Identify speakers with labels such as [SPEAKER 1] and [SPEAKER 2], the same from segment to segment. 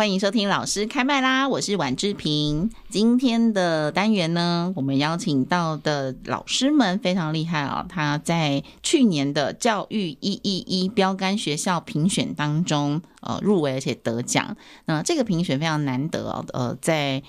[SPEAKER 1] 欢迎收听老师开麦啦！我是婉志平。今天的单元呢，我们邀请到的老师们非常厉害哦。他在去年的教育一一一标杆学校评选当中，呃，入围而且得奖。那这个评选非常难得哦。呃，在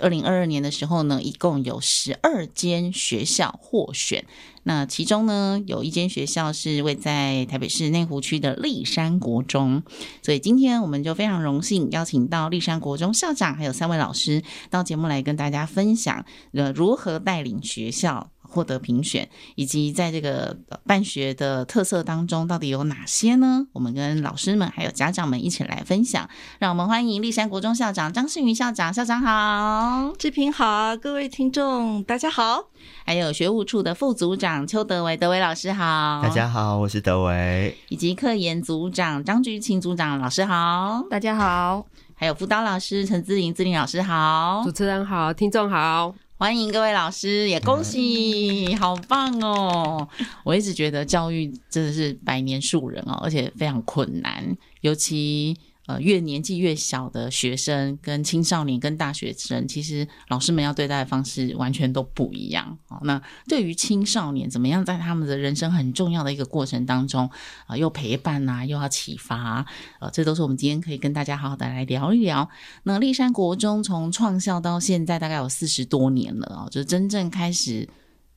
[SPEAKER 1] 二零二二年的时候呢，一共有十二间学校获选。那其中呢，有一间学校是位在台北市内湖区的立山国中，所以今天我们就非常荣幸邀请到立山国中校长还有三位老师到节目来跟大家分享，呃，如何带领学校获得评选，以及在这个办学的特色当中到底有哪些呢？我们跟老师们还有家长们一起来分享。让我们欢迎立山国中校长张世云校长，校长好，
[SPEAKER 2] 志平好，各位听众大家好。
[SPEAKER 1] 还有学务处的副组长邱德维，德维老师好，
[SPEAKER 3] 大家好，我是德维。
[SPEAKER 1] 以及科研组长张菊琴组长，老师好，
[SPEAKER 4] 大家好。
[SPEAKER 1] 还有辅导老师陈姿玲，姿玲老师好，
[SPEAKER 4] 主持人好，听众好，
[SPEAKER 1] 欢迎各位老师，也恭喜，好棒哦！我一直觉得教育真的是百年树人哦，而且非常困难，尤其。呃，越年纪越小的学生跟青少年跟大学生，其实老师们要对待的方式完全都不一样。好，那对于青少年，怎么样在他们的人生很重要的一个过程当中啊、呃，又陪伴啊，又要启发啊，呃，这都是我们今天可以跟大家好好的来聊一聊。那立山国中从创校到现在大概有四十多年了啊，就是真正开始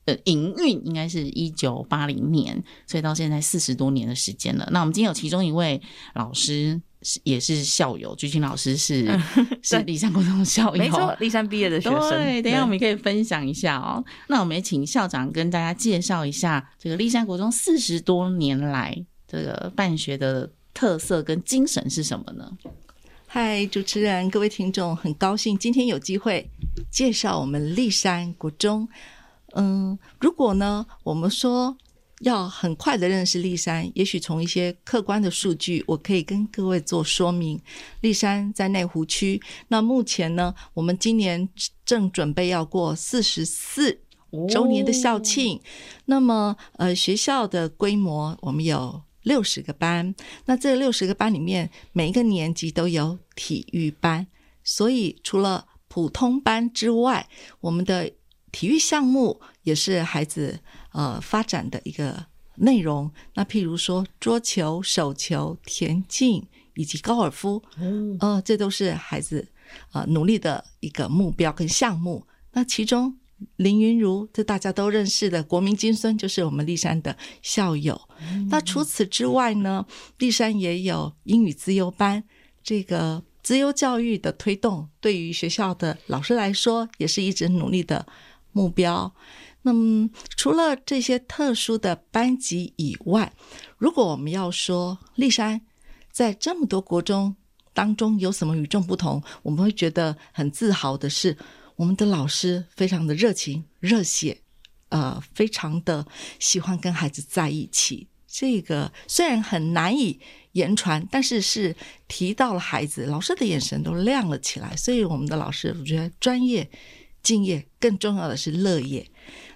[SPEAKER 1] 呃营运应该是一九八零年，所以到现在四十多年的时间了。那我们今天有其中一位老师。也是校友，菊琴老师是 是立山国中的校友，
[SPEAKER 4] 没错，立山毕业的学生。
[SPEAKER 1] 对，等一下我们可以分享一下哦。那我们也请校长跟大家介绍一下这个立山国中四十多年来这个办学的特色跟精神是什么呢？
[SPEAKER 2] 嗨，主持人，各位听众，很高兴今天有机会介绍我们立山国中。嗯，如果呢，我们说。要很快的认识立山，也许从一些客观的数据，我可以跟各位做说明。立山在内湖区，那目前呢，我们今年正准备要过四十四周年的校庆。那么，呃，学校的规模我们有六十个班，那这六十个班里面，每一个年级都有体育班，所以除了普通班之外，我们的体育项目也是孩子。呃，发展的一个内容，那譬如说桌球、手球、田径以及高尔夫，嗯，呃，这都是孩子呃努力的一个目标跟项目。那其中林云如，这大家都认识的国民金孙，就是我们立山的校友。嗯、那除此之外呢，立山也有英语资优班，这个资优教育的推动，对于学校的老师来说，也是一直努力的目标。那么，除了这些特殊的班级以外，如果我们要说立山在这么多国中当中有什么与众不同，我们会觉得很自豪的是，我们的老师非常的热情、热血，呃，非常的喜欢跟孩子在一起。这个虽然很难以言传，但是是提到了孩子，老师的眼神都亮了起来。所以，我们的老师我觉得专业、敬业，更重要的是乐业。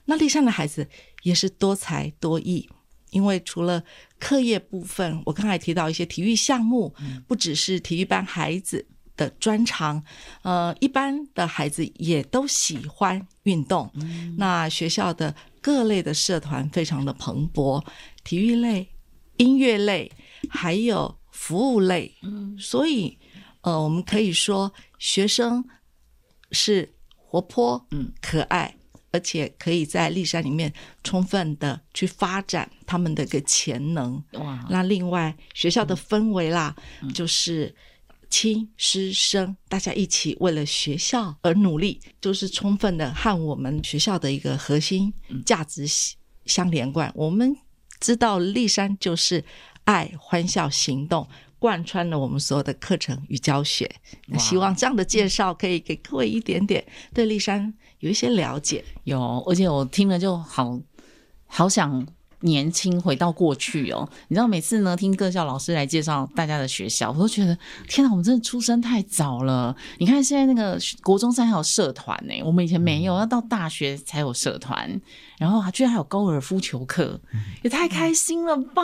[SPEAKER 2] 那丽山的孩子也是多才多艺，因为除了课业部分，我刚才提到一些体育项目，不只是体育班孩子的专长，呃，一般的孩子也都喜欢运动。那学校的各类的社团非常的蓬勃，体育类、音乐类，还有服务类，所以呃，我们可以说学生是活泼、嗯，可爱。而且可以在立山里面充分的去发展他们的一个潜能。哇！那另外学校的氛围啦，嗯、就是亲师生大家一起为了学校而努力，就是充分的和我们学校的一个核心价值相连贯。嗯、我们知道立山就是爱、欢笑、行动，贯穿了我们所有的课程与教学。那希望这样的介绍可以给各位一点点对丽珊有一些了解。
[SPEAKER 1] 有，而且我听了就好好想。年轻回到过去哦，你知道每次呢听各校老师来介绍大家的学校，我都觉得天哪，我们真的出生太早了。你看现在那个国中生还有社团呢，我们以前没有，要到大学才有社团，然后居然还有高尔夫球课，也太开心了吧！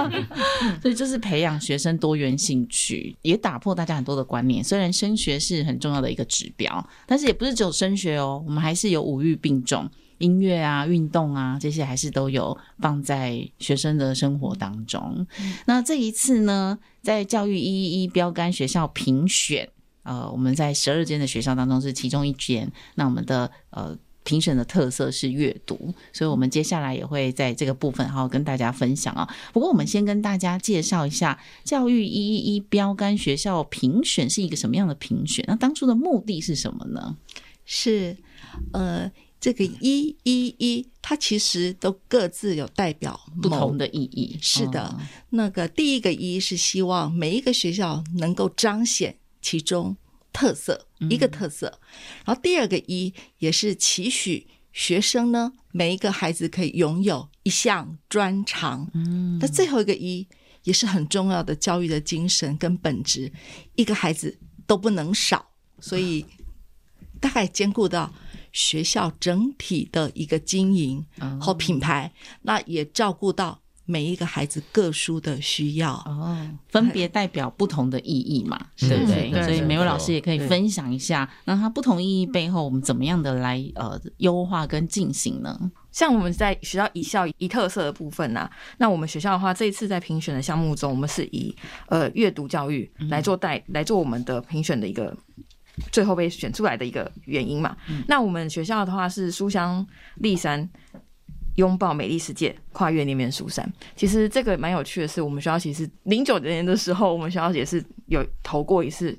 [SPEAKER 1] 所以就是培养学生多元兴趣，也打破大家很多的观念。虽然升学是很重要的一个指标，但是也不是只有升学哦，我们还是有五育并重。音乐啊，运动啊，这些还是都有放在学生的生活当中。那这一次呢，在教育一一一标杆学校评选，呃，我们在十二间的学校当中是其中一间。那我们的呃评选的特色是阅读，所以我们接下来也会在这个部分好好跟大家分享啊。不过我们先跟大家介绍一下教育一一一标杆学校评选是一个什么样的评选？那当初的目的是什么呢？
[SPEAKER 2] 是呃。这个一一一，它其实都各自有代表
[SPEAKER 1] 不同的意义。
[SPEAKER 2] 是的，那个第一个一是希望每一个学校能够彰显其中特色，一个特色。然后第二个一也是期许学生呢，每一个孩子可以拥有一项专长。嗯，那最后一个一也是很重要的教育的精神跟本质，一个孩子都不能少，所以大概兼顾到。学校整体的一个经营和品牌，哦、那也照顾到每一个孩子各书的需要
[SPEAKER 1] 哦，分别代表不同的意义嘛，嗯、对不对？对，所以每位老师也可以分享一下，那它不同意义背后，我们怎么样的来呃优化跟进行呢？
[SPEAKER 4] 像我们在学校以校以特色的部分呢、啊，那我们学校的话，这一次在评选的项目中，我们是以呃阅读教育来做带、嗯、来做我们的评选的一个。最后被选出来的一个原因嘛，嗯、那我们学校的话是书香立山，拥抱美丽世界，跨越那面书山。其实这个蛮有趣的是，我们学校其实零九年的时候，我们学校也是有投过一次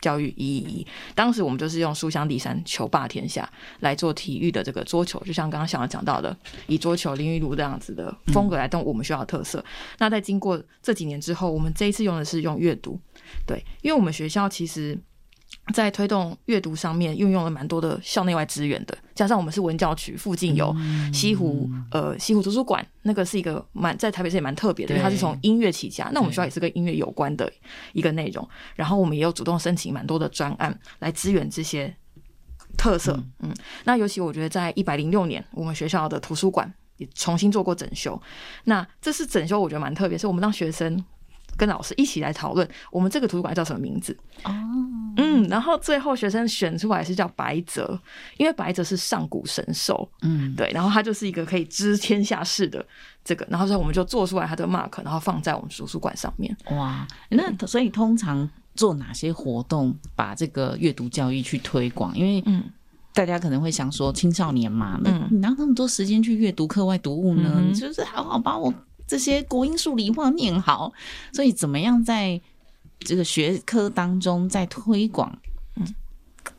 [SPEAKER 4] 教育一一一。当时我们就是用书香立山求霸天下来做体育的这个桌球，就像刚刚想要讲到的，以桌球林昀儒这样子的风格来动我们学校的特色。嗯、那在经过这几年之后，我们这一次用的是用阅读，对，因为我们学校其实。在推动阅读上面运用了蛮多的校内外资源的，加上我们是文教区，附近有西湖，呃，西湖图书馆，那个是一个蛮在台北市也蛮特别的，因为它是从音乐起家。那我们学校也是跟音乐有关的一个内容，然后我们也有主动申请蛮多的专案来支援这些特色。嗯，那尤其我觉得在一百零六年，我们学校的图书馆也重新做过整修。那这次整修我觉得蛮特别，是我们让学生。跟老师一起来讨论，我们这个图书馆叫什么名字？哦，嗯，然后最后学生选出来是叫白泽，因为白泽是上古神兽，嗯，对，然后他就是一个可以知天下事的这个，然后所以我们就做出来他的 mark，然后放在我们图书馆上面。哇，
[SPEAKER 1] 那所以通常做哪些活动把这个阅读教育去推广？因为嗯，大家可能会想说青少年嘛，嗯，你哪有那么多时间去阅读课外读物呢？嗯、就是好好把我。这些国音数理化念好，所以怎么样在这个学科当中再推广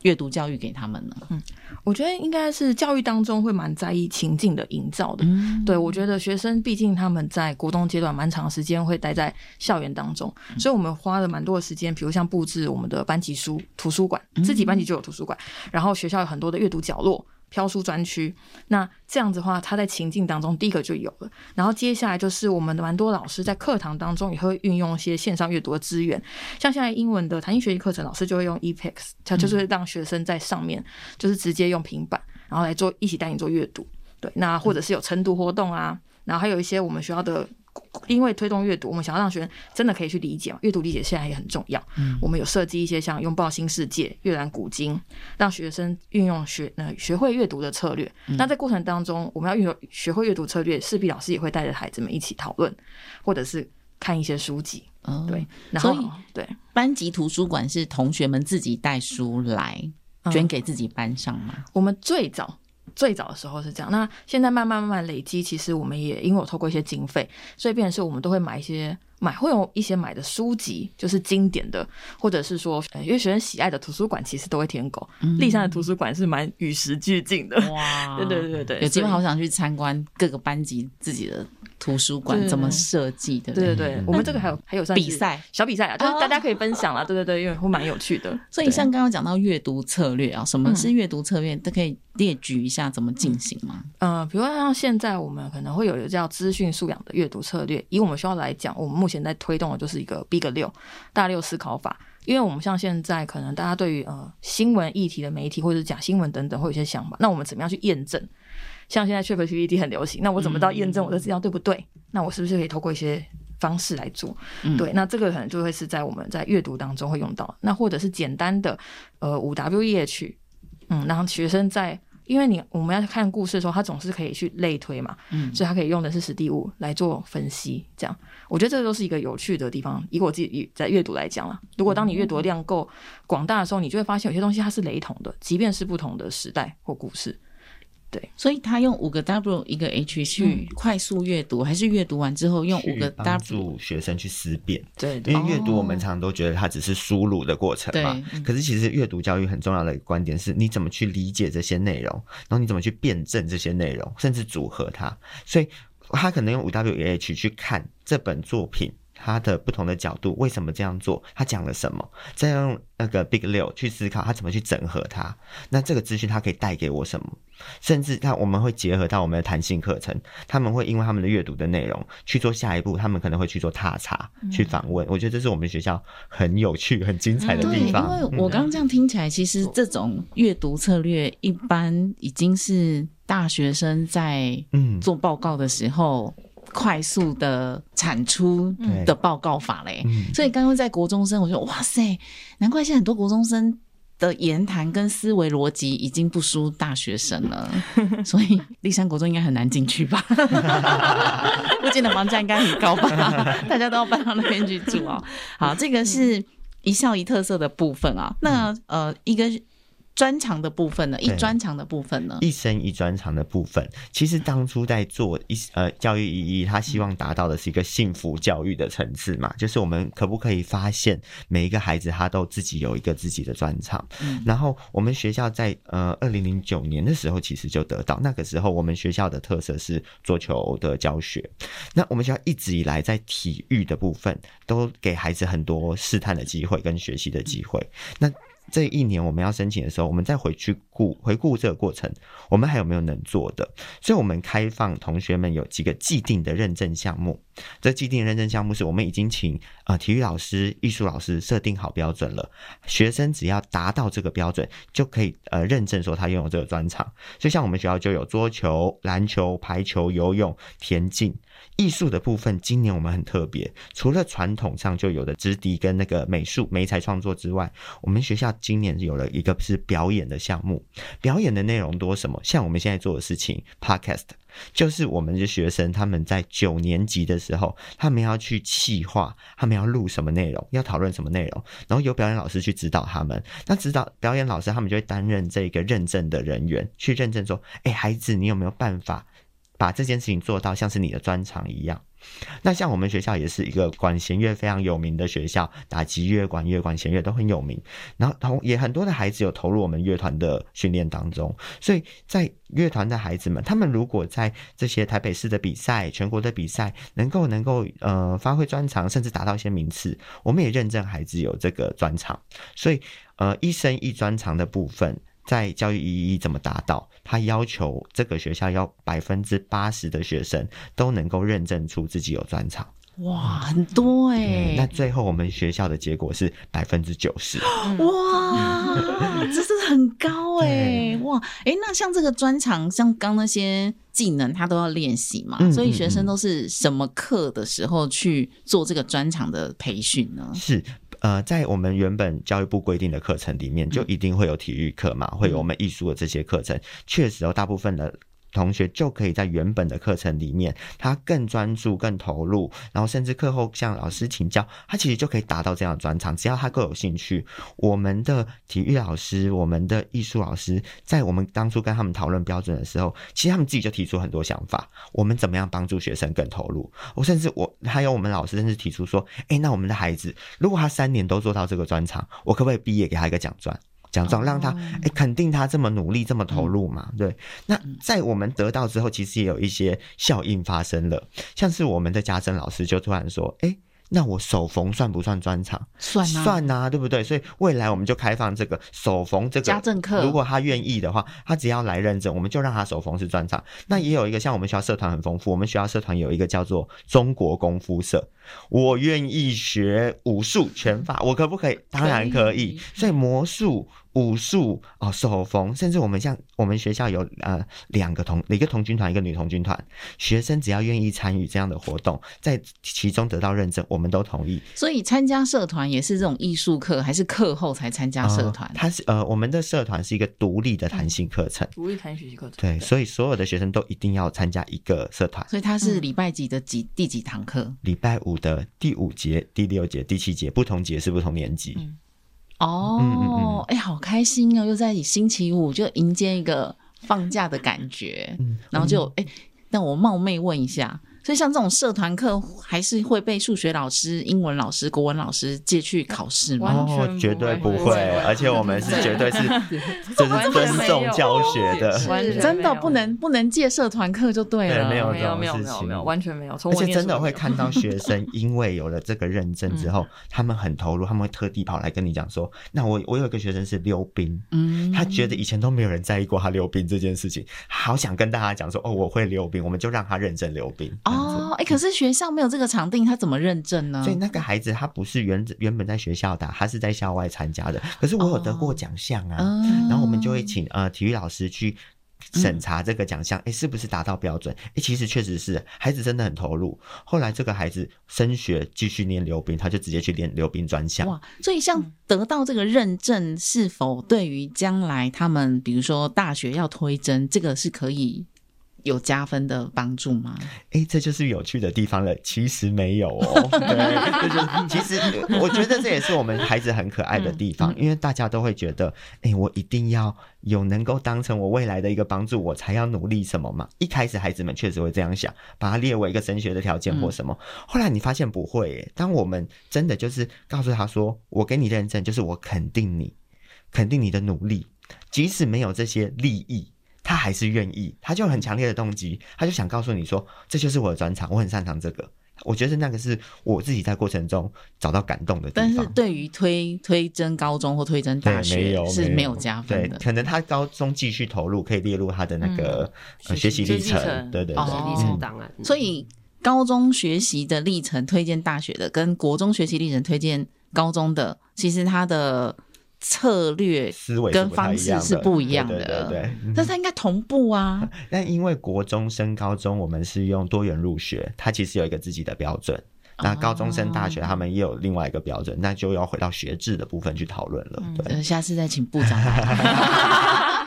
[SPEAKER 1] 阅读教育给他们呢？
[SPEAKER 4] 嗯，我觉得应该是教育当中会蛮在意情境的营造的。嗯，对，我觉得学生毕竟他们在国中阶段蛮长时间会待在校园当中，所以我们花了蛮多的时间，比如像布置我们的班级书图书馆，自己班级就有图书馆，然后学校有很多的阅读角落。飘书专区，那这样子的话，他在情境当中第一个就有了。然后接下来就是我们的蛮多老师在课堂当中也会运用一些线上阅读的资源，像现在英文的弹性学习课程，老师就会用 ePix，他就是让学生在上面就是直接用平板，然后来做一起带你做阅读。对，那或者是有晨读活动啊，然后还有一些我们学校的。因为推动阅读，我们想要让学生真的可以去理解嘛，阅读理解现在也很重要。嗯，我们有设计一些像拥抱新世界、阅览古今，让学生运用学呃学会阅读的策略。嗯、那在过程当中，我们要运用学会阅读策略，势必老师也会带着孩子们一起讨论，或者是看一些书籍。嗯、对，然后对
[SPEAKER 1] 班级图书馆是同学们自己带书来捐给自己班上吗？嗯、
[SPEAKER 4] 我们最早。最早的时候是这样，那现在慢慢慢慢累积，其实我们也因为我透过一些经费，所以变成是我们都会买一些买会有一些买的书籍，就是经典的，或者是说，因为学生喜爱的图书馆其实都会添购。丽山的图书馆是蛮与时俱进的，哇！对对对对，
[SPEAKER 1] 有机会好想去参观各个班级自己的图书馆怎么设计的。
[SPEAKER 4] 对对对，我们这个还有还有算
[SPEAKER 1] 比赛
[SPEAKER 4] 小比赛啊，就是大家可以分享啦。对对对，因为会蛮有趣的。
[SPEAKER 1] 所以像刚刚讲到阅读策略啊，什么是阅读策略，都可以列举一下怎么进行吗？
[SPEAKER 4] 嗯，比如说像现在我们可能会有一个叫资讯素养的阅读策略，以我们学校来讲，我们目前在推动的就是一个 Big 六大六思考法，因为我们像现在可能大家对于呃新闻议题的媒体或者是假新闻等等会有一些想法，那我们怎么样去验证？像现在 ChatGPT 很流行，那我怎么到验证我的资料对不对？嗯、那我是不是可以透过一些方式来做？嗯、对，那这个可能就会是在我们在阅读当中会用到，那或者是简单的呃五 W E H，嗯，让学生在。因为你我们要看故事的时候，他总是可以去类推嘛，嗯，所以他可以用的是实地物来做分析，这样我觉得这都是一个有趣的地方。以我自己在阅读来讲啦，如果当你阅读量够广大的时候，你就会发现有些东西它是雷同的，即便是不同的时代或故事。对，
[SPEAKER 1] 所以他用五个 W 一个 H 去快速阅读，嗯、还是阅读完之后用五个 W 帮
[SPEAKER 3] 助学生去思辨？
[SPEAKER 1] 对，
[SPEAKER 3] 因为阅读我们常常都觉得它只是输入的过程嘛。对可是其实阅读教育很重要的一个观点是你怎么去理解这些内容，然后你怎么去辩证这些内容，甚至组合它。所以他可能用五 W 一 H 去看这本作品。他的不同的角度，为什么这样做？他讲了什么？再用那个 Big 六去思考，他怎么去整合它？那这个资讯它可以带给我什么？甚至他我们会结合到我们的弹性课程，他们会因为他们的阅读的内容去做下一步，他们可能会去做踏查、嗯、去访问。我觉得这是我们学校很有趣、很精彩的地方。
[SPEAKER 1] 嗯、因为我刚刚这样听起来，其实这种阅读策略一般已经是大学生在嗯做报告的时候。快速的产出的报告法嘞，嗯、所以刚刚在国中生，我就哇塞，难怪现在很多国中生的言谈跟思维逻辑已经不输大学生了，所以立山国中应该很难进去吧？附近的房价应该很高吧？大家都要搬到那边去住哦。好，这个是一校一特色的部分啊。那呃，一个。专长的部分呢？一专长的部分呢？
[SPEAKER 3] 一生一专长的部分，其实当初在做一呃教育意义，他希望达到的是一个幸福教育的层次嘛，就是我们可不可以发现每一个孩子他都自己有一个自己的专长？嗯，然后我们学校在呃二零零九年的时候，其实就得到那个时候我们学校的特色是桌球的教学，那我们学校一直以来在体育的部分都给孩子很多试探的机会跟学习的机会，那。这一年我们要申请的时候，我们再回去顾回顾这个过程，我们还有没有能做的？所以，我们开放同学们有几个既定的认证项目。这既定认证项目是我们已经请呃体育老师、艺术老师设定好标准了，学生只要达到这个标准，就可以呃认证说他拥有这个专长。就像我们学校就有桌球、篮球、排球、游泳、田径。艺术的部分，今年我们很特别，除了传统上就有的直笛跟那个美术、媒材创作之外，我们学校今年有了一个是表演的项目。表演的内容多什么？像我们现在做的事情，Podcast，就是我们的学生他们在九年级的时候，他们要去企划，他们要录什么内容，要讨论什么内容，然后由表演老师去指导他们。那指导表演老师，他们就会担任这个认证的人员，去认证说，哎，孩子，你有没有办法？把这件事情做到像是你的专长一样，那像我们学校也是一个管弦乐非常有名的学校，打击乐、管乐、管弦乐都很有名。然后同也很多的孩子有投入我们乐团的训练当中，所以在乐团的孩子们，他们如果在这些台北市的比赛、全国的比赛，能够能够呃发挥专长，甚至达到一些名次，我们也认证孩子有这个专长。所以呃，一生一专长的部分。在教育意义怎么达到？他要求这个学校要百分之八十的学生都能够认证出自己有专长。
[SPEAKER 1] 哇，很多哎、欸！
[SPEAKER 3] 那最后我们学校的结果是百分之九十。
[SPEAKER 1] 哇，这是很高哎、欸！哇，哎、欸，那像这个专长，像刚那些技能，他都要练习嘛？嗯、所以学生都是什么课的时候去做这个专长的培训呢？
[SPEAKER 3] 是。呃，在我们原本教育部规定的课程里面，就一定会有体育课嘛，会有我们艺术的这些课程。确实哦，大部分的同学就可以在原本的课程里面，他更专注、更投入，然后甚至课后向老师请教，他其实就可以达到这样的专长。只要他够有兴趣，我们的体育老师、我们的艺术老师，在我们当初跟他们讨论标准的时候，其实他们自己就提出很多想法，我们怎么样帮助学生更投入？我甚至我还有我们老师甚至提出说，哎，那我们的孩子如果他三年都做到这个专长，我可不可以毕业给他一个奖状？奖状让他哎肯定他这么努力这么投入嘛？对。那在我们得到之后，其实也有一些效应发生了，像是我们的家政老师就突然说，哎。那我手缝算不算专长？
[SPEAKER 1] 算啊，
[SPEAKER 3] 算啊，对不对？所以未来我们就开放这个手缝这个
[SPEAKER 1] 家政课，
[SPEAKER 3] 如果他愿意的话，他只要来认证，我们就让他手缝是专长。那也有一个像我们学校社团很丰富，我们学校社团有一个叫做中国功夫社。我愿意学武术拳法，我可不可以？当然可以。所以魔术。武术哦，手缝，甚至我们像我们学校有呃两个童，一个童军团，一个女童军团，学生只要愿意参与这样的活动，在其中得到认证，我们都同意。
[SPEAKER 1] 所以参加社团也是这种艺术课，还是课后才参加社团？
[SPEAKER 3] 它是呃，我们的社团是一个独立的弹性课程，
[SPEAKER 4] 独立弹性学习课程。
[SPEAKER 3] 对，所以所有的学生都一定要参加一个社团。
[SPEAKER 1] 所以它是礼拜几的几第几堂课？
[SPEAKER 3] 礼拜五的第五节、第六节、第七节，不同节是不同年级。嗯
[SPEAKER 1] 哦，哎、欸，好开心哦！又在星期五就迎接一个放假的感觉，嗯、然后就哎，那、欸、我冒昧问一下。所以像这种社团课，还是会被数学老师、英文老师、国文老师借去考试吗？
[SPEAKER 3] 哦，绝对不会，而且我们是绝对是，就是 尊重教学的，
[SPEAKER 1] 真的不能不能借社团课就对了。
[SPEAKER 3] 没有
[SPEAKER 4] 没有没有没有没有，完全没有。
[SPEAKER 3] 而且真的会看到学生因为有了这个认证之后，他们很投入，他们会特地跑来跟你讲说：“那我我有一个学生是溜冰，嗯，他觉得以前都没有人在意过他溜冰这件事情，好想跟大家讲说哦，我会溜冰，我们就让他认真溜冰。”
[SPEAKER 1] 哦，哎、欸，可是学校没有这个场地，他怎么认证呢？
[SPEAKER 3] 所以那个孩子他不是原原本在学校打，他是在校外参加的。可是我有得过奖项啊，哦、然后我们就会请呃体育老师去审查这个奖项，哎、是不是达到标准？哎、欸，其实确实是，孩子真的很投入。后来这个孩子升学继续念溜冰，他就直接去练溜冰专项。哇，
[SPEAKER 1] 所以像得到这个认证，是否对于将来他们比如说大学要推甄，这个是可以？有加分的帮助吗？
[SPEAKER 3] 哎、欸，这就是有趣的地方了。其实没有哦。对，就是其实我觉得这也是我们孩子很可爱的地方，嗯、因为大家都会觉得，哎、欸，我一定要有能够当成我未来的一个帮助，我才要努力什么嘛。一开始孩子们确实会这样想，把它列为一个升学的条件或什么。嗯、后来你发现不会，耶，当我们真的就是告诉他说，我给你认证，就是我肯定你，肯定你的努力，即使没有这些利益。他还是愿意，他就很强烈的动机，他就想告诉你说，这就是我的专长，我很擅长这个。我觉得那个是我自己在过程中找到感动的地方。
[SPEAKER 1] 但是对于推推甄高中或推甄大学是没有加分的。
[SPEAKER 3] 对，可能他高中继续投入，可以列入他的那个、嗯呃、学习历程。程对对对，
[SPEAKER 4] 历程档案。
[SPEAKER 1] 所以高中学习的历程推荐大学的，跟国中学习历程推荐高中的，其实他的。策略思维跟方式是不一样的，对对对，但是它应该同步啊。
[SPEAKER 3] 但因为国中升高中，我们是用多元入学，它其实有一个自己的标准。那高中生大学，他们也有另外一个标准，那就要回到学制的部分去讨论了。对，
[SPEAKER 1] 下次再请部长来。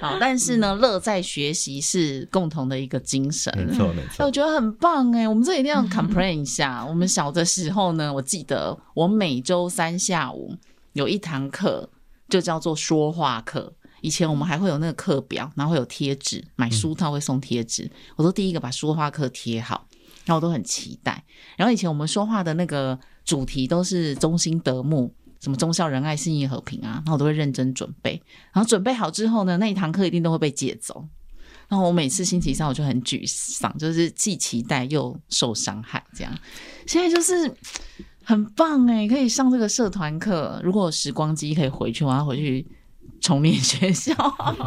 [SPEAKER 1] 好，但是呢，乐在学习是共同的一个精神，
[SPEAKER 3] 没错没错。
[SPEAKER 1] 我觉得很棒哎，我们这一定要 complain 一下。我们小的时候呢，我记得我每周三下午。有一堂课就叫做说话课。以前我们还会有那个课表，然后会有贴纸，买书套会送贴纸。我都第一个把说话课贴好，然后我都很期待。然后以前我们说话的那个主题都是中心德目，什么忠孝仁爱信义和平啊，然后我都会认真准备。然后准备好之后呢，那一堂课一定都会被借走。然后我每次星期三我就很沮丧，就是既期待又受伤害，这样。现在就是。很棒哎，可以上这个社团课。如果有时光机可以回去，我要回去重念学校。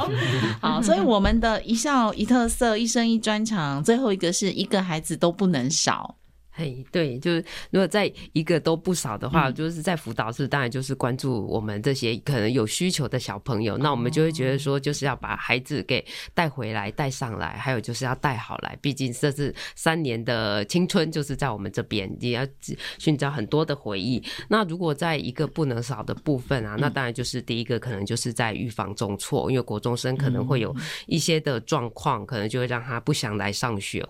[SPEAKER 1] 好，所以我们的一校一特色，一生一专长，最后一个是一个孩子都不能少。
[SPEAKER 5] 嘿，对，就是如果在一个都不少的话，
[SPEAKER 1] 嗯、
[SPEAKER 5] 就是在辅导室，当然就是关注我们这些可能有需求的小朋友。那我们就会觉得说，就是要把孩子给带回来、带上来，还有就是要带好来。毕竟这是三年的青春，就是在我们这边，也要寻找很多的回忆。那如果在一个不能少的部分啊，那当然就是第一个可能就是在预防中错，因为国中生可能会有一些的状况，可能就会让他不想来上学。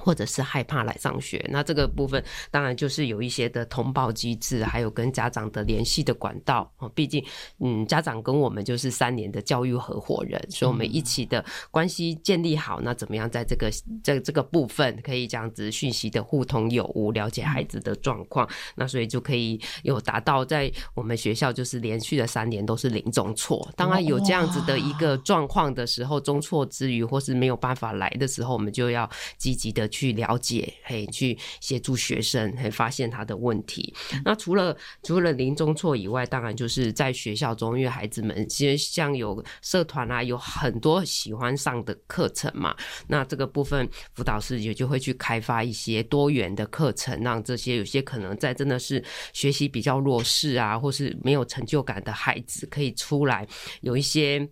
[SPEAKER 5] 或者是害怕来上学，那这个部分当然就是有一些的通报机制，还有跟家长的联系的管道哦。毕竟，嗯，家长跟我们就是三年的教育合伙人，所以我们一起的关系建立好，那怎么样在这个这这个部分可以这样子讯息的互通有无，了解孩子的状况，那所以就可以有达到在我们学校就是连续的三年都是零中错。当然有这样子的一个状况的时候，中错之余或是没有办法来的时候，我们就要积极的。去了解，嘿，去协助学生，嘿，发现他的问题。那除了除了临中错以外，当然就是在学校中，因为孩子们其实像有社团啊，有很多喜欢上的课程嘛。那这个部分辅导师也就会去开发一些多元的课程，让这些有些可能在真的是学习比较弱势啊，或是没有成就感的孩子，可以出来有一些。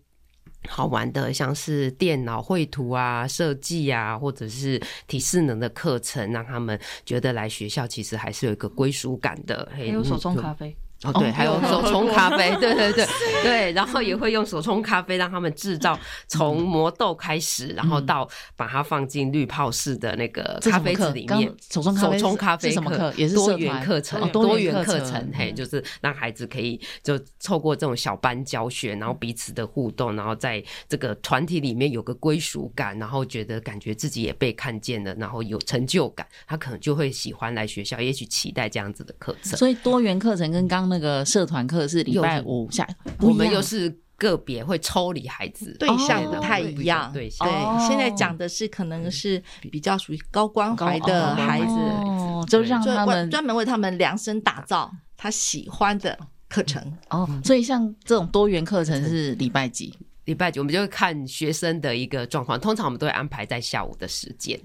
[SPEAKER 5] 好玩的，像是电脑绘图啊、设计啊，或者是体适能的课程，让他们觉得来学校其实还是有一个归属感的。
[SPEAKER 4] 还有手冲咖啡。
[SPEAKER 5] 哦，对，还有手冲咖啡，对对对对，然后也会用手冲咖啡让他们制造，从磨豆开始，然后到把它放进滤泡式的那个咖啡机里面。
[SPEAKER 1] 手冲手冲咖啡什么课？也是
[SPEAKER 5] 多元课程，多元课程，嘿，
[SPEAKER 1] 嗯、
[SPEAKER 5] 就是让孩子可以就透过这种小班教学，然后彼此的互动，然后在这个团体里面有个归属感，然后觉得感觉自己也被看见了，然后有成就感，他可能就会喜欢来学校，也许期待这样子的课程。
[SPEAKER 1] 所以多元课程跟刚。那个社团课是礼拜五下，
[SPEAKER 5] 我们又是个别会抽离孩子，
[SPEAKER 2] 对象不太一样。
[SPEAKER 5] 对，
[SPEAKER 2] 对，现在讲的是可能是比较属于高关怀的孩子，
[SPEAKER 1] 哦，就让他们
[SPEAKER 2] 专门为他们量身打造他喜欢的课程。
[SPEAKER 1] 哦，所以像这种多元课程是礼拜几？
[SPEAKER 5] 礼拜几？我们就会看学生的一个状况，通常我们都会安排在下午的时间。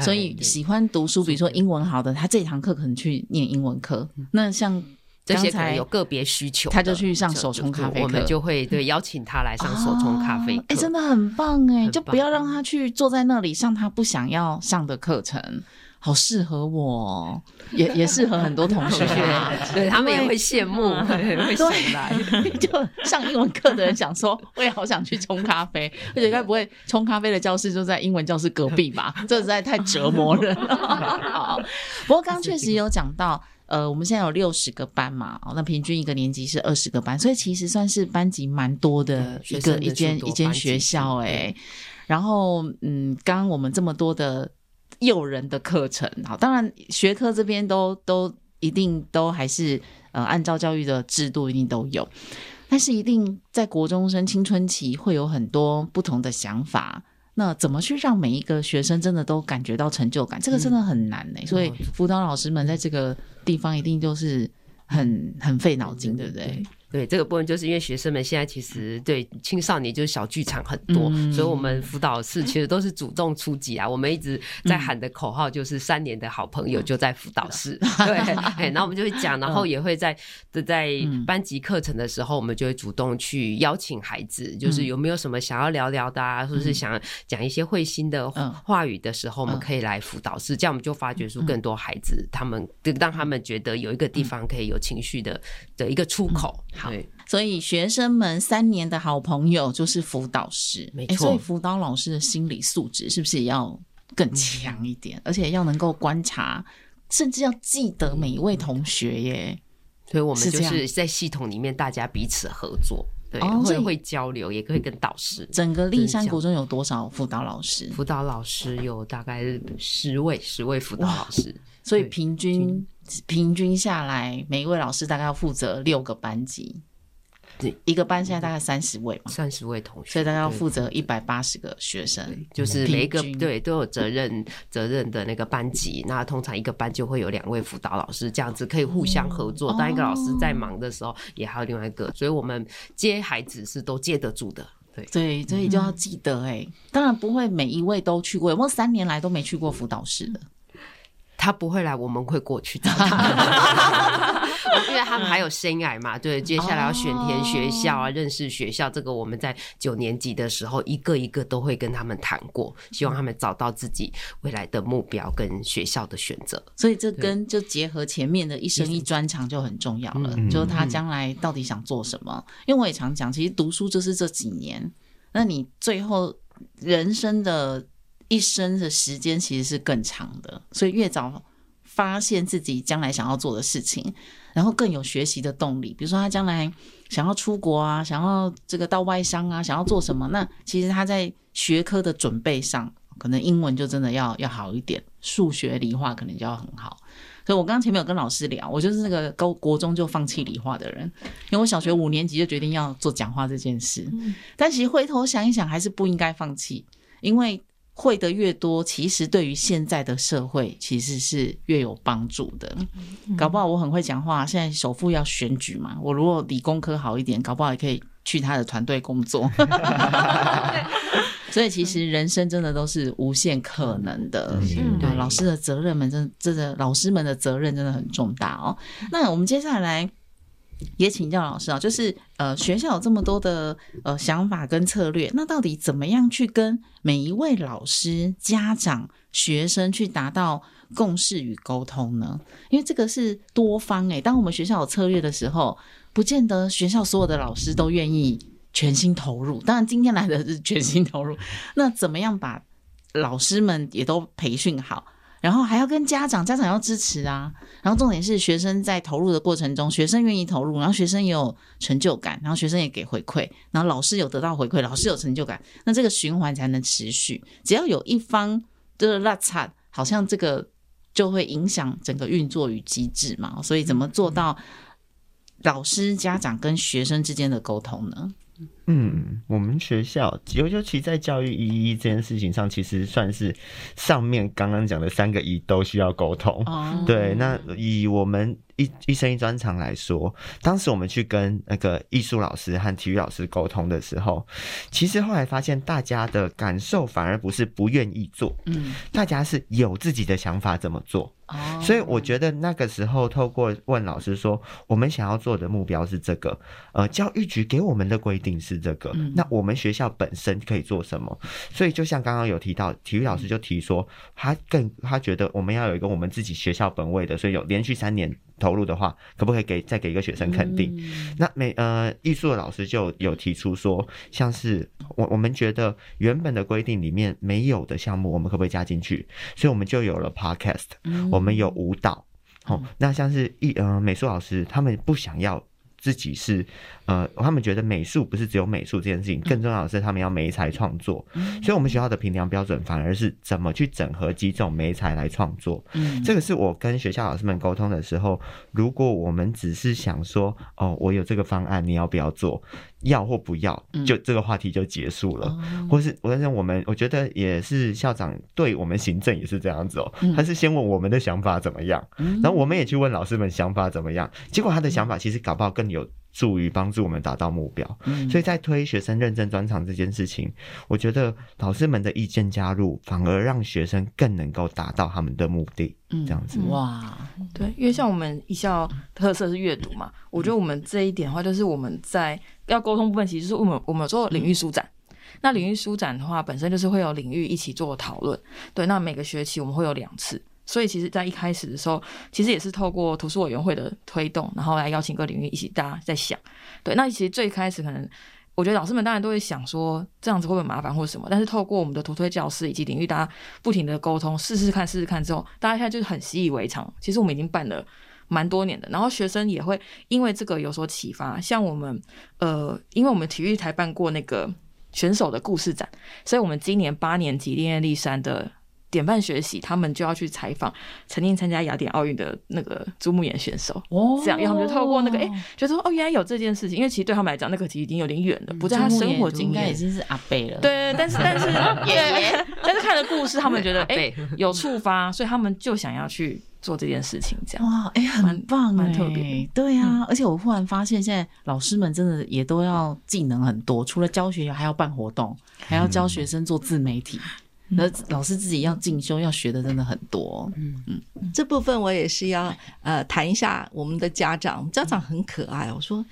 [SPEAKER 1] 所以喜欢读书，比如说英文好的，他这堂课可能去念英文课。那像。
[SPEAKER 5] 这些可能有个别需求，
[SPEAKER 1] 他就去上手冲咖啡课，
[SPEAKER 5] 我们就会对邀请他来上手冲咖啡课。
[SPEAKER 1] 哎、哦欸，真的很棒哎！就不要让他去坐在那里上他不想要上的课程，好适合我，也也适合很多同学，
[SPEAKER 5] 对他们也会羡慕，会想来。
[SPEAKER 1] 就上英文课的人想说，我也好想去冲咖啡，而且该不会冲咖啡的教室就在英文教室隔壁吧？这实在太折磨人了。不过刚刚确实有讲到。呃，我们现在有六十个班嘛，那平均一个年级是二十个班，所以其实算是班级蛮多的一个一间一间学校哎、欸。然后，嗯，刚刚我们这么多的诱人的课程，好，当然学科这边都都一定都还是呃按照教育的制度一定都有，但是一定在国中生青春期会有很多不同的想法。那怎么去让每一个学生真的都感觉到成就感？这个真的很难呢、欸。所以辅导老师们在这个地方一定就是很很费脑筋，对不对？
[SPEAKER 5] 对，这个部分，就是因为学生们现在其实对青少年就是小剧场很多，嗯、所以我们辅导室其实都是主动出击啊。我们一直在喊的口号就是“三年的好朋友就在辅导室”，嗯、对，然后我们就会讲，然后也会在在班级课程的时候，我们就会主动去邀请孩子，就是有没有什么想要聊聊的啊，或是想讲一些会心的话语的时候，我们可以来辅导室，这样我们就发掘出更多孩子，他们让他们觉得有一个地方可以有情绪的的一个出口。对，
[SPEAKER 1] 所以学生们三年的好朋友就是辅导师，
[SPEAKER 5] 没错。
[SPEAKER 1] 所以辅导老师的心理素质是不是也要更强一点？嗯、而且要能够观察，甚至要记得每一位同学耶。
[SPEAKER 5] 所以我们就是在系统里面，大家彼此合作，对，
[SPEAKER 1] 哦、
[SPEAKER 5] 会会交流，也可以跟导师。
[SPEAKER 1] 整个立山国中有多少辅导老师？
[SPEAKER 5] 辅导老师有大概十位，十位辅导老师。
[SPEAKER 1] 所以平均平均下来，每一位老师大概要负责六个班级。对，一个班现在大概三十位嘛，
[SPEAKER 5] 三十位同学，
[SPEAKER 1] 所以大概要负责一百八十个学生，
[SPEAKER 5] 就是每一个对都有责任责任的那个班级。那通常一个班就会有两位辅导老师，这样子可以互相合作。当一个老师在忙的时候，也还有另外一个，所以我们接孩子是都接得住的。对
[SPEAKER 1] 对，所以就要记得哎，当然不会每一位都去过，有没有三年来都没去过辅导室的？
[SPEAKER 5] 他不会来，我们会过去找他。因为他们还有生涯嘛，对，接下来要选填学校啊，认识学校，这个我们在九年级的时候一个一个都会跟他们谈过，希望他们找到自己未来的目标跟学校的选择。
[SPEAKER 1] 所以这跟就结合前面的一生一专长就很重要了，就是他将来到底想做什么。因为我也常讲，其实读书就是这几年，那你最后人生的一生的时间其实是更长的，所以越早发现自己将来想要做的事情。然后更有学习的动力，比如说他将来想要出国啊，想要这个到外商啊，想要做什么？那其实他在学科的准备上，可能英文就真的要要好一点，数学、理化可能就要很好。所以我刚刚前面有跟老师聊，我就是那个高国中就放弃理化的人，因为我小学五年级就决定要做讲话这件事。但其实回头想一想，还是不应该放弃，因为。会的越多，其实对于现在的社会其实是越有帮助的。搞不好我很会讲话，现在首富要选举嘛，我如果理工科好一点，搞不好也可以去他的团队工作。所以其实人生真的都是无限可能的。对，老师的责任们真真的，老师们的责任真的很重大哦。那我们接下来。也请教老师啊，就是呃，学校有这么多的呃想法跟策略，那到底怎么样去跟每一位老师、家长、学生去达到共识与沟通呢？因为这个是多方诶，当我们学校有策略的时候，不见得学校所有的老师都愿意全心投入。当然，今天来的是全心投入，那怎么样把老师们也都培训好？然后还要跟家长，家长要支持啊。然后重点是学生在投入的过程中，学生愿意投入，然后学生也有成就感，然后学生也给回馈，然后老师有得到回馈，老师有成就感，那这个循环才能持续。只要有一方的落差，好像这个就会影响整个运作与机制嘛。所以怎么做到老师、家长跟学生之间的沟通呢？
[SPEAKER 3] 嗯，我们学校尤尤其在教育意义这件事情上，其实算是上面刚刚讲的三个一都需要沟通。哦、对，那以我们一一生一专长来说，当时我们去跟那个艺术老师和体育老师沟通的时候，其实后来发现大家的感受反而不是不愿意做，嗯，大家是有自己的想法怎么做。所以我觉得那个时候透过问老师说，我们想要做的目标是这个，呃，教育局给我们的规定是这个，那我们学校本身可以做什么？所以就像刚刚有提到，体育老师就提说，他更他觉得我们要有一个我们自己学校本位的，所以有连续三年投入的话，可不可以给再给一个学生肯定？那美呃艺术的老师就有提出说，像是我我们觉得原本的规定里面没有的项目，我们可不可以加进去？所以我们就有了 podcast。我们有舞蹈，好，那像是艺呃美术老师，他们不想要自己是。呃，他们觉得美术不是只有美术这件事情，更重要的是他们要媒材创作。嗯，所以我们学校的评量标准反而是怎么去整合几种媒材来创作。嗯，这个是我跟学校老师们沟通的时候，如果我们只是想说，哦，我有这个方案，你要不要做？要或不要，就这个话题就结束了。嗯，或是我在想，我们我觉得也是校长对我们行政也是这样子哦，他是先问我们的想法怎么样，然后我们也去问老师们想法怎么样，结果他的想法其实搞不好更有助于帮助我们达到目标，嗯，所以在推学生认证专长这件事情，我觉得老师们的意见加入，反而让学生更能够达到他们的目的。嗯，这样子
[SPEAKER 4] 哇，对，因为像我们一校特色是阅读嘛，我觉得我们这一点的话，就是我们在要沟通部分，其实是我们我们有做领域舒展。那领域舒展的话，本身就是会有领域一起做讨论。对，那每个学期我们会有两次。所以，其实，在一开始的时候，其实也是透过图书委员会的推动，然后来邀请各领域一起大家在想。对，那其实最开始可能，我觉得老师们当然都会想说，这样子会不会麻烦或者什么？但是透过我们的图推教室以及领域大家不停的沟通，试试看，试试看之后，大家现在就是很习以为常。其实我们已经办了蛮多年的，然后学生也会因为这个有所启发。像我们，呃，因为我们体育台办过那个选手的故事展，所以我们今年八年级恋叶丽珊的。典范学习，他们就要去采访曾经参加雅典奥运的那个朱木岩选手。哦，这样，然后他们就透过那个，哎、欸，觉得说，哦，原来有这件事情。因为其实对他们来讲，那个其实已经有点远了，不在他生活经验，应该已经是阿贝了。对，但是但是对，但是看了故事，他们觉得 哎、欸、有触发，所以他们就想要去做这件事情。这样哇，哎、欸，很棒，蛮特别。对啊、嗯，而且我忽然发现，现在老师们真的也都要技能很多，除了教学，还要办活动，还要教学生做自媒体。
[SPEAKER 1] 那老师自己要进修要学的真的很多。
[SPEAKER 2] 嗯嗯，这部分我也是要呃谈一下我们的家长，家长很可爱。我说。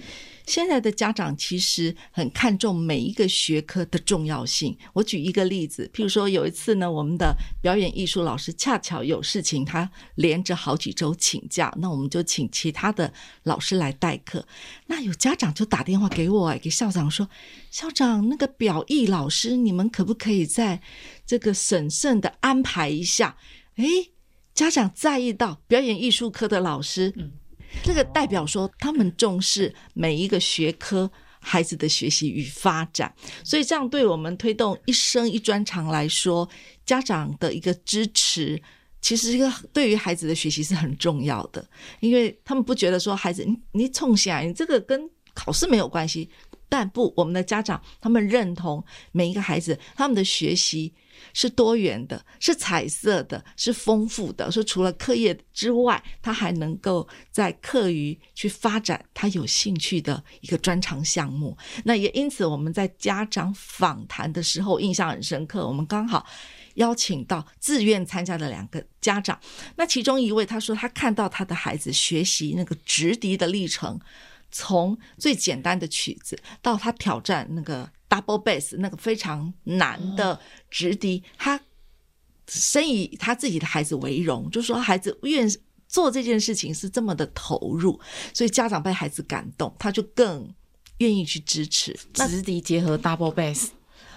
[SPEAKER 2] 现在的家长其实很看重每一个学科的重要性。我举一个例子，譬如说有一次呢，我们的表演艺术老师恰巧有事情，他连着好几周请假，那我们就请其他的老师来代课。那有家长就打电话给我，给校长说：“校长，那个表艺老师，你们可不可以在这个审慎的安排一下？”诶，家长在意到表演艺术科的老师。这个代表说，他们重视每一个学科孩子的学习与发展，所以这样对我们推动一生一专长来说，家长的一个支持，其实一个对于孩子的学习是很重要的，因为他们不觉得说孩子你你冲下来，你这个跟考试没有关系，但不，我们的家长他们认同每一个孩子他们的学习。是多元的，是彩色的，是丰富的。说除了课业之外，他还能够在课余去发展他有兴趣的一个专长项目。那也因此，我们在家长访谈的时候印象很深刻。我们刚好邀请到自愿参加的两个家长，那其中一位他说，他看到他的孩子学习那个直笛的历程，从最简单的曲子到他挑战那个。Double bass 那个非常难的直笛，他深以他自己的孩子为荣，就说孩子愿做这件事情是这么的投入，所以家长被孩子感动，他就更愿意去支持。
[SPEAKER 1] 直笛结合 Double bass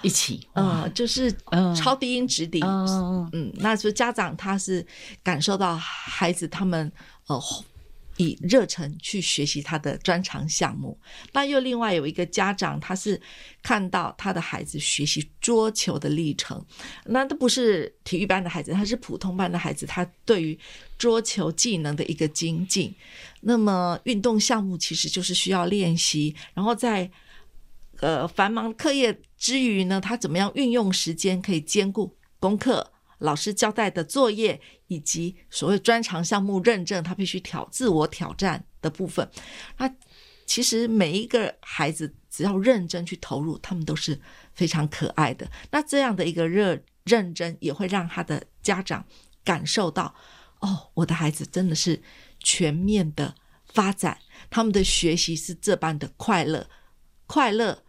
[SPEAKER 1] 一起，
[SPEAKER 2] 嗯，就是超低音直笛，嗯嗯，那所以家长他是感受到孩子他们呃。以热忱去学习他的专长项目，那又另外有一个家长，他是看到他的孩子学习桌球的历程，那都不是体育班的孩子，他是普通班的孩子，他对于桌球技能的一个精进。那么运动项目其实就是需要练习，然后在呃繁忙课业之余呢，他怎么样运用时间可以兼顾功课？老师交代的作业以及所谓专长项目认证，他必须挑自我挑战的部分。那其实每一个孩子只要认真去投入，他们都是非常可爱的。那这样的一个热认真，也会让他的家长感受到，哦，我的孩子真的是全面的发展，他们的学习是这般的快乐，快乐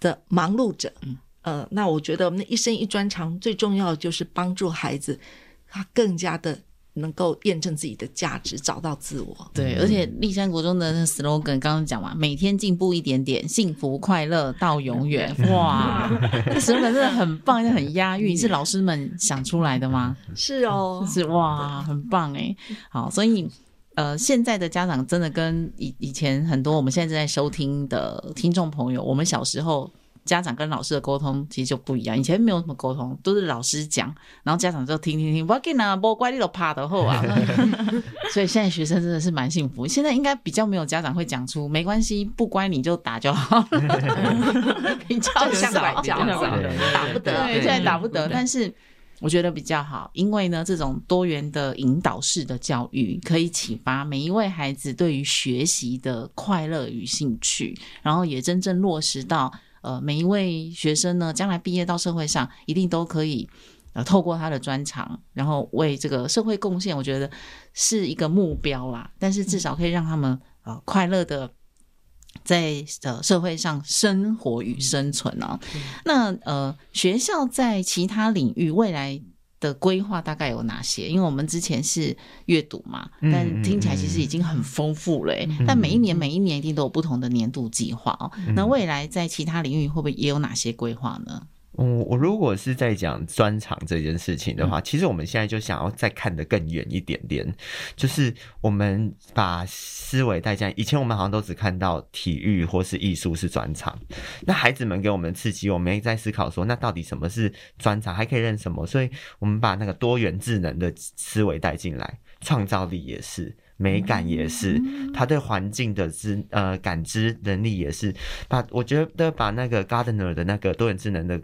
[SPEAKER 2] 的忙碌着。嗯。呃，那我觉得我们的一生一专长最重要的就是帮助孩子，他更加的能够验证自己的价值，找到自我。
[SPEAKER 1] 对，而且立山国中的 slogan 刚刚讲嘛，每天进步一点点，幸福快乐到永远。哇，这 slogan 真的很棒，也很押韵，是老师们想出来的吗？
[SPEAKER 2] 是哦，
[SPEAKER 1] 是哇，很棒哎。好，所以呃，现在的家长真的跟以以前很多我们现在正在收听的听众朋友，我们小时候。家长跟老师的沟通其实就不一样，以前没有什么沟通，都是老师讲，然后家长就听听听，不要紧啊，不乖，你都怕的后啊。所以现在学生真的是蛮幸福，现在应该比较没有家长会讲出没关系，不乖你就打就好，比较少，比较少，打不得，对，现在打不得，但是我觉得比较好，因为呢，这种多元的引导式的教育可以启发每一位孩子对于学习的快乐与兴趣，然后也真正落实到。呃，每一位学生呢，将来毕业到社会上，一定都可以呃，透过他的专长，然后为这个社会贡献。我觉得是一个目标啦，但是至少可以让他们呃快乐的在呃社会上生活与生存啊。嗯、那呃，学校在其他领域未来的规划大概有哪些？因为我们之前是阅读嘛，但听起来其实已经很丰富了，欸。嗯、但每一年每一年一定都有不同的年度计划哦。嗯、那未来在其他领域会不会也有哪些规划呢？
[SPEAKER 3] 嗯，我如果是在讲专长这件事情的话，嗯、其实我们现在就想要再看得更远一点点，就是我们把思维带进。以前我们好像都只看到体育或是艺术是专长，那孩子们给我们刺激，我们也在思考说，那到底什么是专长，还可以认什么？所以我们把那个多元智能的思维带进来，创造力也是。美感也是，他对环境的知呃感知能力也是，把我觉得把那个 Gardner 的那个多元智能的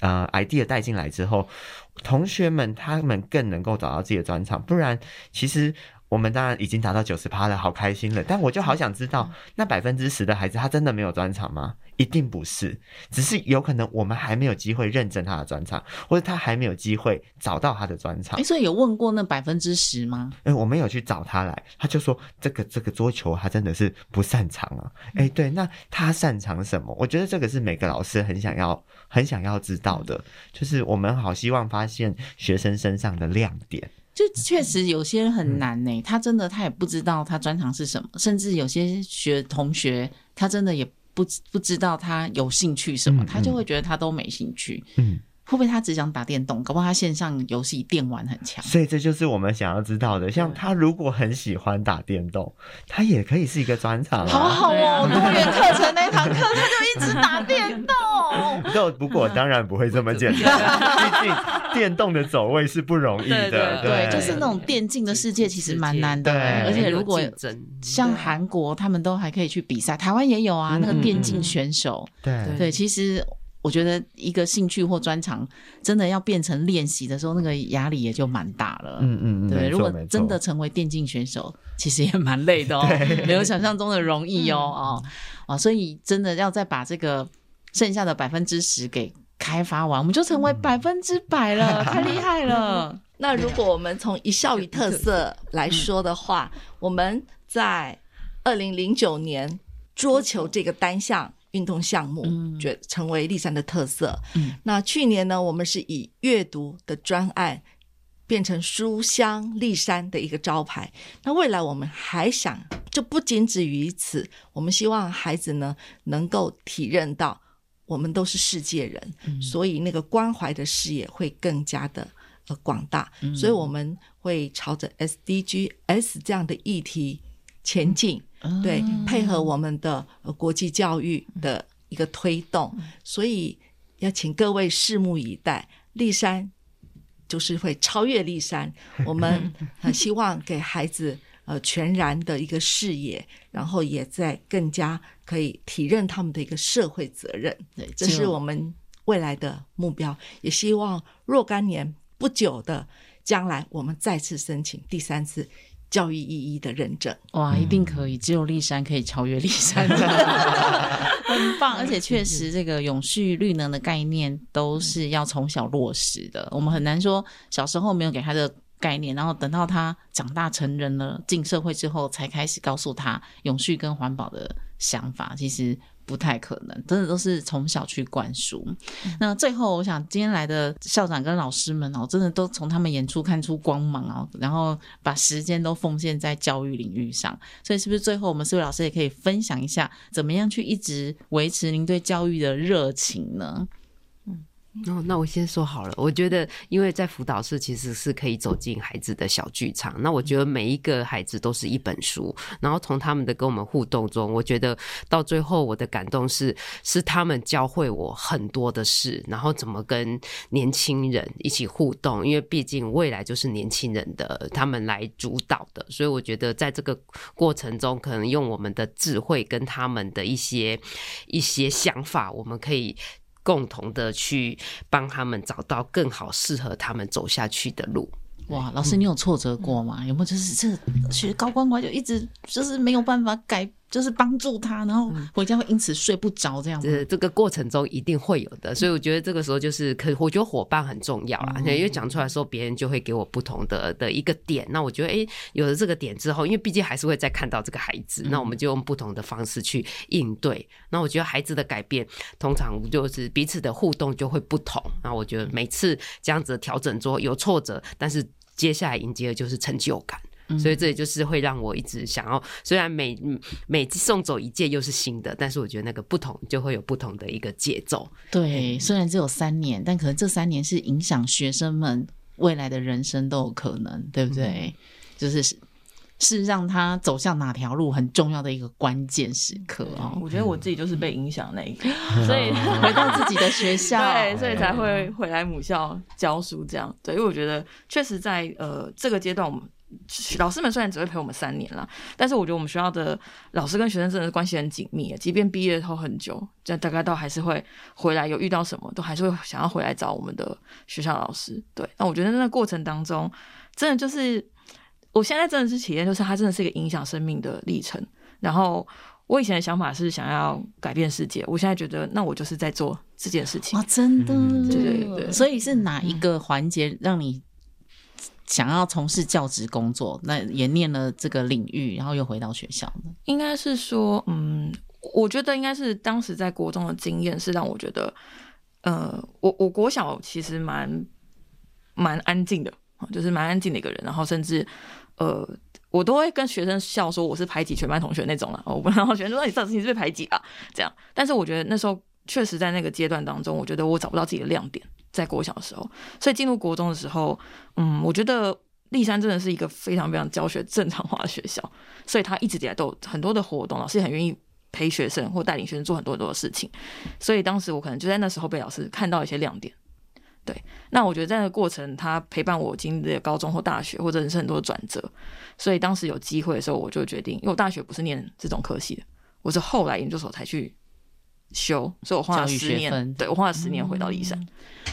[SPEAKER 3] 呃 idea 带进来之后，同学们他们更能够找到自己的专长，不然其实我们当然已经达到九十趴了，好开心了。但我就好想知道，那百分之十的孩子他真的没有专长吗？一定不是，只是有可能我们还没有机会认证他的专场，或者他还没有机会找到他的专场。
[SPEAKER 1] 哎，所以有问过那百分之十吗？
[SPEAKER 3] 哎，我们有去找他来，他就说这个这个桌球他真的是不擅长啊。哎，对，那他擅长什么？我觉得这个是每个老师很想要很想要知道的，就是我们好希望发现学生身上的亮点。
[SPEAKER 1] 就确实有些人很难呢、欸，他真的他也不知道他专长是什么，甚至有些学同学他真的也不不知道他有兴趣什么，他就会觉得他都没兴趣。嗯。会不会他只想打电动？搞不好他线上游戏电玩很强。
[SPEAKER 3] 所以这就是我们想要知道的。像他如果很喜欢打电动，他也可以是一个专长。
[SPEAKER 1] 好好哦，多元课程那堂课他就一直打电动。
[SPEAKER 3] 就不过当然不会这么简单，毕竟电动的走位是不容易的。对，
[SPEAKER 1] 对，就是那种电竞的世界其实蛮难的。而且如果像韩国他们都还可以去比赛，台湾也有啊，那个电竞选手。对对，其实。我觉得一个兴趣或专长真的要变成练习的时候，那个压力也就蛮大了。嗯嗯嗯，对。如果真的成为电竞选手，其实也蛮累的哦，没有想象中的容易哦。哦哦，所以真的要再把这个剩下的百分之十给开发完，我们就成为百分之百了，太厉害了。
[SPEAKER 2] 那如果我们从一校一特色来说的话，我们在二零零九年桌球这个单项。运动项目，觉成为立山的特色。嗯，那去年呢，我们是以阅读的专案变成书香立山的一个招牌。那未来我们还想，就不仅止于此，我们希望孩子呢能够体认到，我们都是世界人，嗯、所以那个关怀的视野会更加的呃广大。嗯、所以我们会朝着 SDGs 这样的议题前进。对，配合我们的国际教育的一个推动，所以要请各位拭目以待。立山就是会超越立山，我们很 希望给孩子呃全然的一个视野，然后也在更加可以体认他们的一个社会责任。对，这是我们未来的目标，也希望若干年不久的将来，我们再次申请第三次。教育意义的认证，
[SPEAKER 1] 哇，一定可以！只有立山可以超越立山，很棒。而且确实，这个永续绿能的概念都是要从小落实的。我们很难说小时候没有给他的概念，然后等到他长大成人了，进社会之后才开始告诉他永续跟环保的想法。其实。不太可能，真的都是从小去灌输。嗯、那最后，我想今天来的校长跟老师们哦，真的都从他们演出看出光芒哦，然后把时间都奉献在教育领域上。所以，是不是最后我们四位老师也可以分享一下，怎么样去一直维持您对教育的热情呢？
[SPEAKER 5] 哦，那我先说好了。我觉得，因为在辅导室其实是可以走进孩子的小剧场。那我觉得每一个孩子都是一本书，然后从他们的跟我们互动中，我觉得到最后我的感动是，是他们教会我很多的事，然后怎么跟年轻人一起互动。因为毕竟未来就是年轻人的，他们来主导的。所以我觉得在这个过程中，可能用我们的智慧跟他们的一些一些想法，我们可以。共同的去帮他们找到更好适合他们走下去的路。
[SPEAKER 1] 哇，老师，你有挫折过吗？有没有就是这其实高光光就一直就是没有办法改？就是帮助他，然后回家会因此睡不着，这样子。
[SPEAKER 5] 这这个过程中一定会有的，所以我觉得这个时候就是可，我觉得伙伴很重要啦。因为讲出来的时候，别人就会给我不同的的一个点。那我觉得，哎，有了这个点之后，因为毕竟还是会再看到这个孩子，那我们就用不同的方式去应对。那我觉得孩子的改变，通常就是彼此的互动就会不同。那我觉得每次这样子调整之后有挫折，但是接下来迎接的就是成就感。所以这也就是会让我一直想要，虽然每每次送走一届又是新的，但是我觉得那个不同就会有不同的一个节奏。
[SPEAKER 1] 对，虽然只有三年，但可能这三年是影响学生们未来的人生都有可能，对不对？嗯、就是是让他走向哪条路很重要的一个关键时刻哦。
[SPEAKER 4] 我觉得我自己就是被影响那一个，所以
[SPEAKER 1] 回到自己的学校，
[SPEAKER 4] 对，所以才会回来母校教书这样。对，因为我觉得确实在呃这个阶段我们。老师们虽然只会陪我们三年了，但是我觉得我们学校的老师跟学生真的是关系很紧密。即便毕业后很久，这大概都还是会回来，有遇到什么都还是会想要回来找我们的学校老师。对，那我觉得那个过程当中，真的就是我现在真的是体验，就是它真的是一个影响生命的历程。然后我以前的想法是想要改变世界，我现在觉得那我就是在做这件事情。
[SPEAKER 1] 哇，真的，
[SPEAKER 3] 嗯
[SPEAKER 4] 对对对
[SPEAKER 1] 所以是哪一个环节让你想要从事教职工作？那也念了这个领域，然后又回到学校呢？
[SPEAKER 4] 应该是说，嗯，我觉得应该是当时在国中的经验是让我觉得，呃，我我国小其实蛮蛮安静的，就是蛮安静的一个人，然后甚至。呃，我都会跟学生笑说我是排挤全班同学那种了。我不然后学生说你上次你是被排挤了，这样。但是我觉得那时候确实在那个阶段当中，我觉得我找不到自己的亮点，在国小的时候。所以进入国中的时候，嗯，我觉得丽山真的是一个非常非常教学正常化的学校，所以他一直以来都有很多的活动，老师也很愿意陪学生或带领学生做很多很多的事情。所以当时我可能就在那时候被老师看到一些亮点。对，那我觉得在那个过程，他陪伴我经历了高中或大学，或者人生很多的转折。所以当时有机会的时候，我就决定，因为我大学不是念这种科系的，我是后来研究所才去修，所以我花了十年，对，我花了十年回到骊山。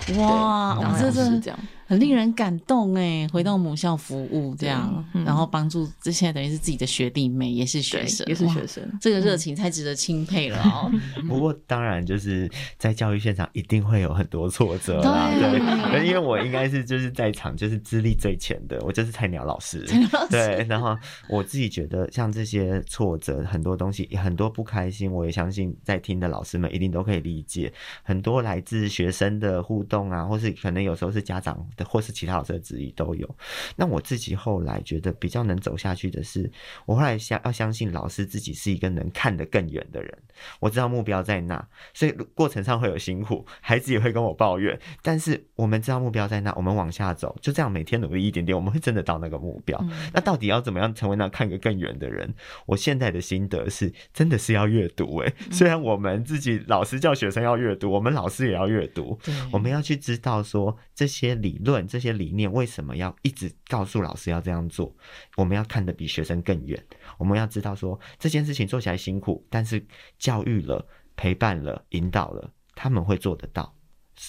[SPEAKER 1] 嗯、哇，
[SPEAKER 4] 然后这是这样。
[SPEAKER 1] 很令人感动哎，回到母校服务这样，嗯、然后帮助这现在等于是自己的学弟妹，也是学生，
[SPEAKER 4] 也是学生，
[SPEAKER 1] 这个热情太值得钦佩了哦。
[SPEAKER 3] 不过当然就是在教育现场一定会有很多挫折啦，对，因为我应该是就是在场就是资历最浅的，我就是菜鸟老师，
[SPEAKER 1] 菜鸟老师，
[SPEAKER 3] 对，然后我自己觉得像这些挫折，很多东西很多不开心，我也相信在听的老师们一定都可以理解，很多来自学生的互动啊，或是可能有时候是家长的，或是其他老师的。质疑都有。那我自己后来觉得比较能走下去的是，我后来相要相信老师自己是一个能看得更远的人。我知道目标在那，所以过程上会有辛苦，孩子也会跟我抱怨。但是我们知道目标在那，我们往下走，就这样每天努力一点点，我们会真的到那个目标。嗯、那到底要怎么样成为那看个更远的人？我现在的心得是，真的是要阅读。哎，虽然我们自己老师叫学生要阅读，我们老师也要阅读。我们要去知道说这些理论、这些理念。为什么要一直告诉老师要这样做？我们要看得比学生更远。我们要知道说这件事情做起来辛苦，但是教育了、陪伴了、引导了，他们会做得到。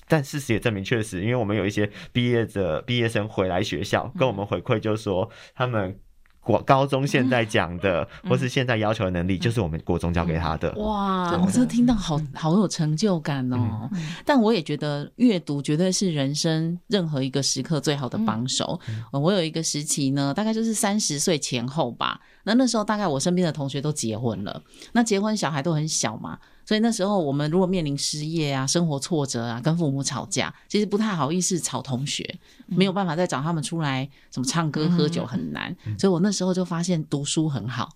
[SPEAKER 3] 但事实也证明，确实，因为我们有一些毕业者、毕业生回来学校跟我们回馈，就是说他们。国高中现在讲的，或是现在要求的能力，就是我们国中教给他的。
[SPEAKER 1] 哇，我真的听到好好有成就感哦！但我也觉得阅读绝对是人生任何一个时刻最好的帮手。我有一个时期呢，大概就是三十岁前后吧。那那时候大概我身边的同学都结婚了，那结婚小孩都很小嘛。所以那时候我们如果面临失业啊、生活挫折啊、跟父母吵架，其实不太好意思吵同学，没有办法再找他们出来什么唱歌、喝酒很难。所以我那时候就发现读书很好。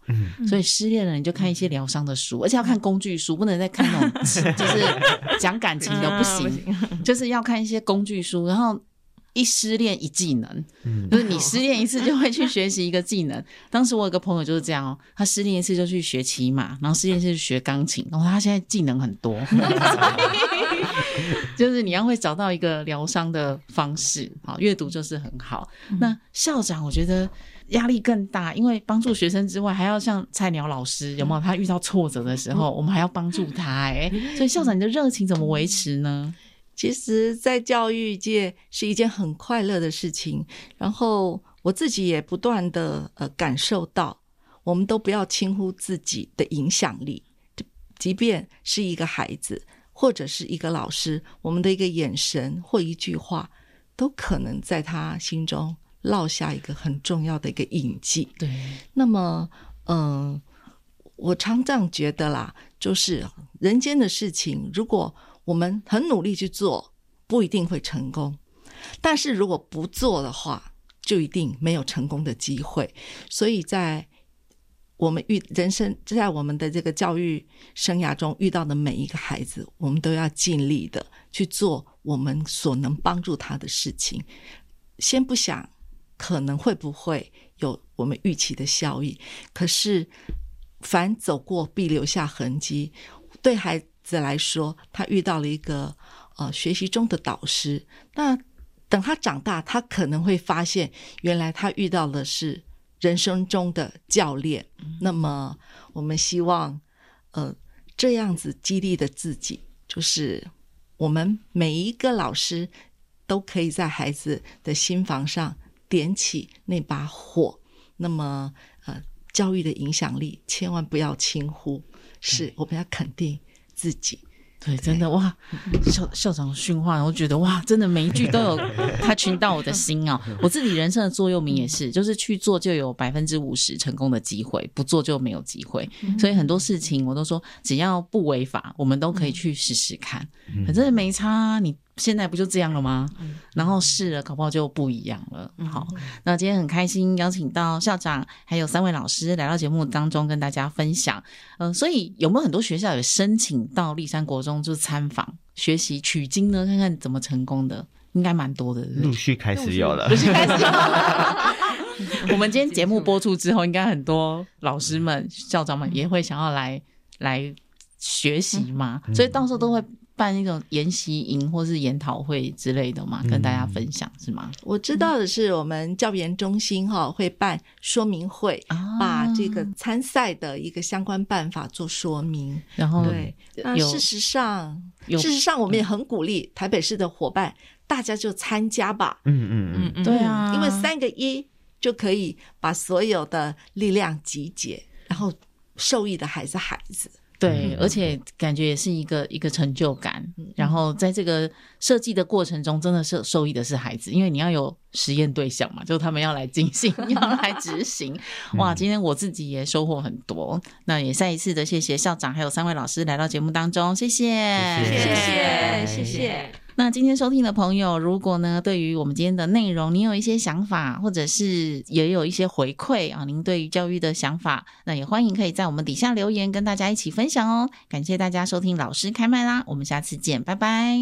[SPEAKER 1] 所以失恋了你就看一些疗伤的书，而且要看工具书，不能再看那种 就是讲感情的不行，就是要看一些工具书，然后。一失恋一技能，嗯，就是你失恋一次就会去学习一个技能。当时我有个朋友就是这样哦，他失恋一次就去学骑马，然后失恋一次就学钢琴，然后他现在技能很多，就是你要会找到一个疗伤的方式，好，阅读就是很好。那校长我觉得压力更大，因为帮助学生之外，还要像菜鸟老师有没有？他遇到挫折的时候，我们还要帮助他，哎，所以校长你的热情怎么维持呢？
[SPEAKER 2] 其实，在教育界是一件很快乐的事情。然后我自己也不断的呃感受到，我们都不要轻忽自己的影响力。即便是一个孩子，或者是一个老师，我们的一个眼神或一句话，都可能在他心中烙下一个很重要的一个印记。
[SPEAKER 1] 对。
[SPEAKER 2] 那么，嗯、呃，我常常觉得啦，就是人间的事情，如果我们很努力去做，不一定会成功。但是如果不做的话，就一定没有成功的机会。所以在我们遇人生，在我们的这个教育生涯中遇到的每一个孩子，我们都要尽力的去做我们所能帮助他的事情。先不想可能会不会有我们预期的效益，可是凡走过必留下痕迹，对孩子来说，他遇到了一个呃学习中的导师。那等他长大，他可能会发现，原来他遇到的是人生中的教练。嗯、那么，我们希望呃这样子激励的自己，就是我们每一个老师都可以在孩子的心房上点起那把火。那么呃，教育的影响力千万不要轻忽，是我们要肯定自己。
[SPEAKER 1] 对，真的哇，校校长训话，我觉得哇，真的每一句都有 他群到我的心哦。我自己人生的座右铭也是，就是去做就有百分之五十成功的机会，不做就没有机会。所以很多事情我都说，只要不违法，我们都可以去试试看，反正没差，你。现在不就这样了吗？然后试了，搞不好就不一样了。好，那今天很开心邀请到校长还有三位老师来到节目当中跟大家分享。嗯、呃，所以有没有很多学校有申请到立山国中就参访学习取经呢？看看怎么成功的，应该蛮多的。
[SPEAKER 3] 陆续开始有了，
[SPEAKER 1] 陆续开始有了。我们今天节目播出之后，应该很多老师们、校长们也会想要来来学习嘛，所以到时候都会。办一种研习营或是研讨会之类的嘛，跟大家分享、嗯、是吗？
[SPEAKER 2] 我知道的是，我们教研中心哈会办说明会，嗯、把这个参赛的一个相关办法做说明。
[SPEAKER 1] 然后
[SPEAKER 2] 对，那事实上，事实上我们也很鼓励台北市的伙伴，嗯、大家就参加吧。
[SPEAKER 3] 嗯嗯嗯，
[SPEAKER 1] 对啊，
[SPEAKER 2] 因为三个一就可以把所有的力量集结，然后受益的还是孩子。
[SPEAKER 1] 对，而且感觉也是一个一个成就感。然后在这个设计的过程中，真的是受益的是孩子，因为你要有实验对象嘛，就他们要来进行，要来执行。哇，今天我自己也收获很多。那也再一次的谢谢校长还有三位老师来到节目当中，谢谢，
[SPEAKER 2] 谢谢，谢谢。
[SPEAKER 1] 那今天收听的朋友，如果呢，对于我们今天的内容，您有一些想法，或者是也有一些回馈啊，您对于教育的想法，那也欢迎可以在我们底下留言，跟大家一起分享哦。感谢大家收听老师开麦啦，我们下次见，拜拜。